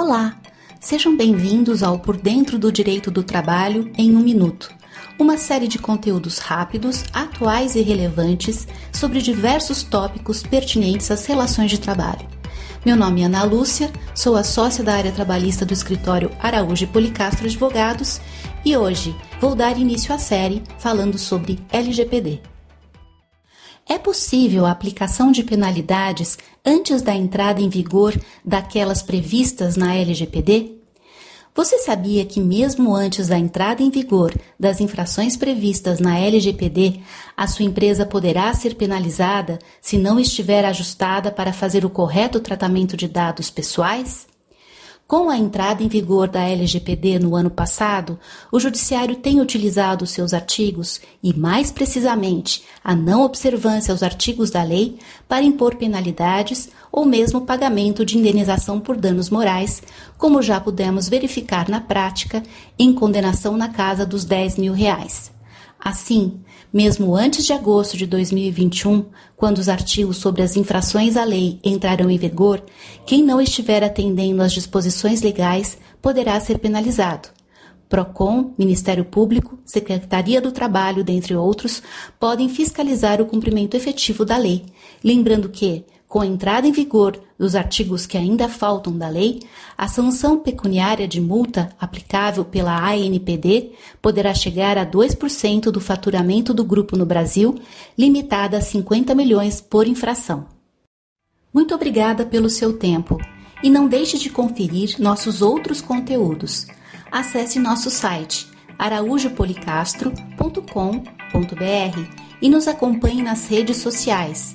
Olá! Sejam bem-vindos ao Por Dentro do Direito do Trabalho em um Minuto, uma série de conteúdos rápidos, atuais e relevantes sobre diversos tópicos pertinentes às relações de trabalho. Meu nome é Ana Lúcia, sou a sócia da área trabalhista do escritório Araújo e Policastro Advogados e hoje vou dar início à série falando sobre LGPD. É possível a aplicação de penalidades antes da entrada em vigor daquelas previstas na LGPD? Você sabia que, mesmo antes da entrada em vigor das infrações previstas na LGPD, a sua empresa poderá ser penalizada se não estiver ajustada para fazer o correto tratamento de dados pessoais? Com a entrada em vigor da LGPD no ano passado, o Judiciário tem utilizado seus artigos e, mais precisamente, a não observância aos artigos da lei para impor penalidades ou mesmo pagamento de indenização por danos morais, como já pudemos verificar na prática em condenação na casa dos 10 mil reais. Assim, mesmo antes de agosto de 2021, quando os artigos sobre as infrações à lei entrarão em vigor, quem não estiver atendendo às disposições legais poderá ser penalizado. PROCON, Ministério Público, Secretaria do Trabalho, dentre outros, podem fiscalizar o cumprimento efetivo da lei, lembrando que, com a entrada em vigor dos artigos que ainda faltam da lei, a sanção pecuniária de multa aplicável pela ANPD poderá chegar a 2% do faturamento do grupo no Brasil, limitada a 50 milhões por infração. Muito obrigada pelo seu tempo e não deixe de conferir nossos outros conteúdos. Acesse nosso site araújopolicastro.com.br e nos acompanhe nas redes sociais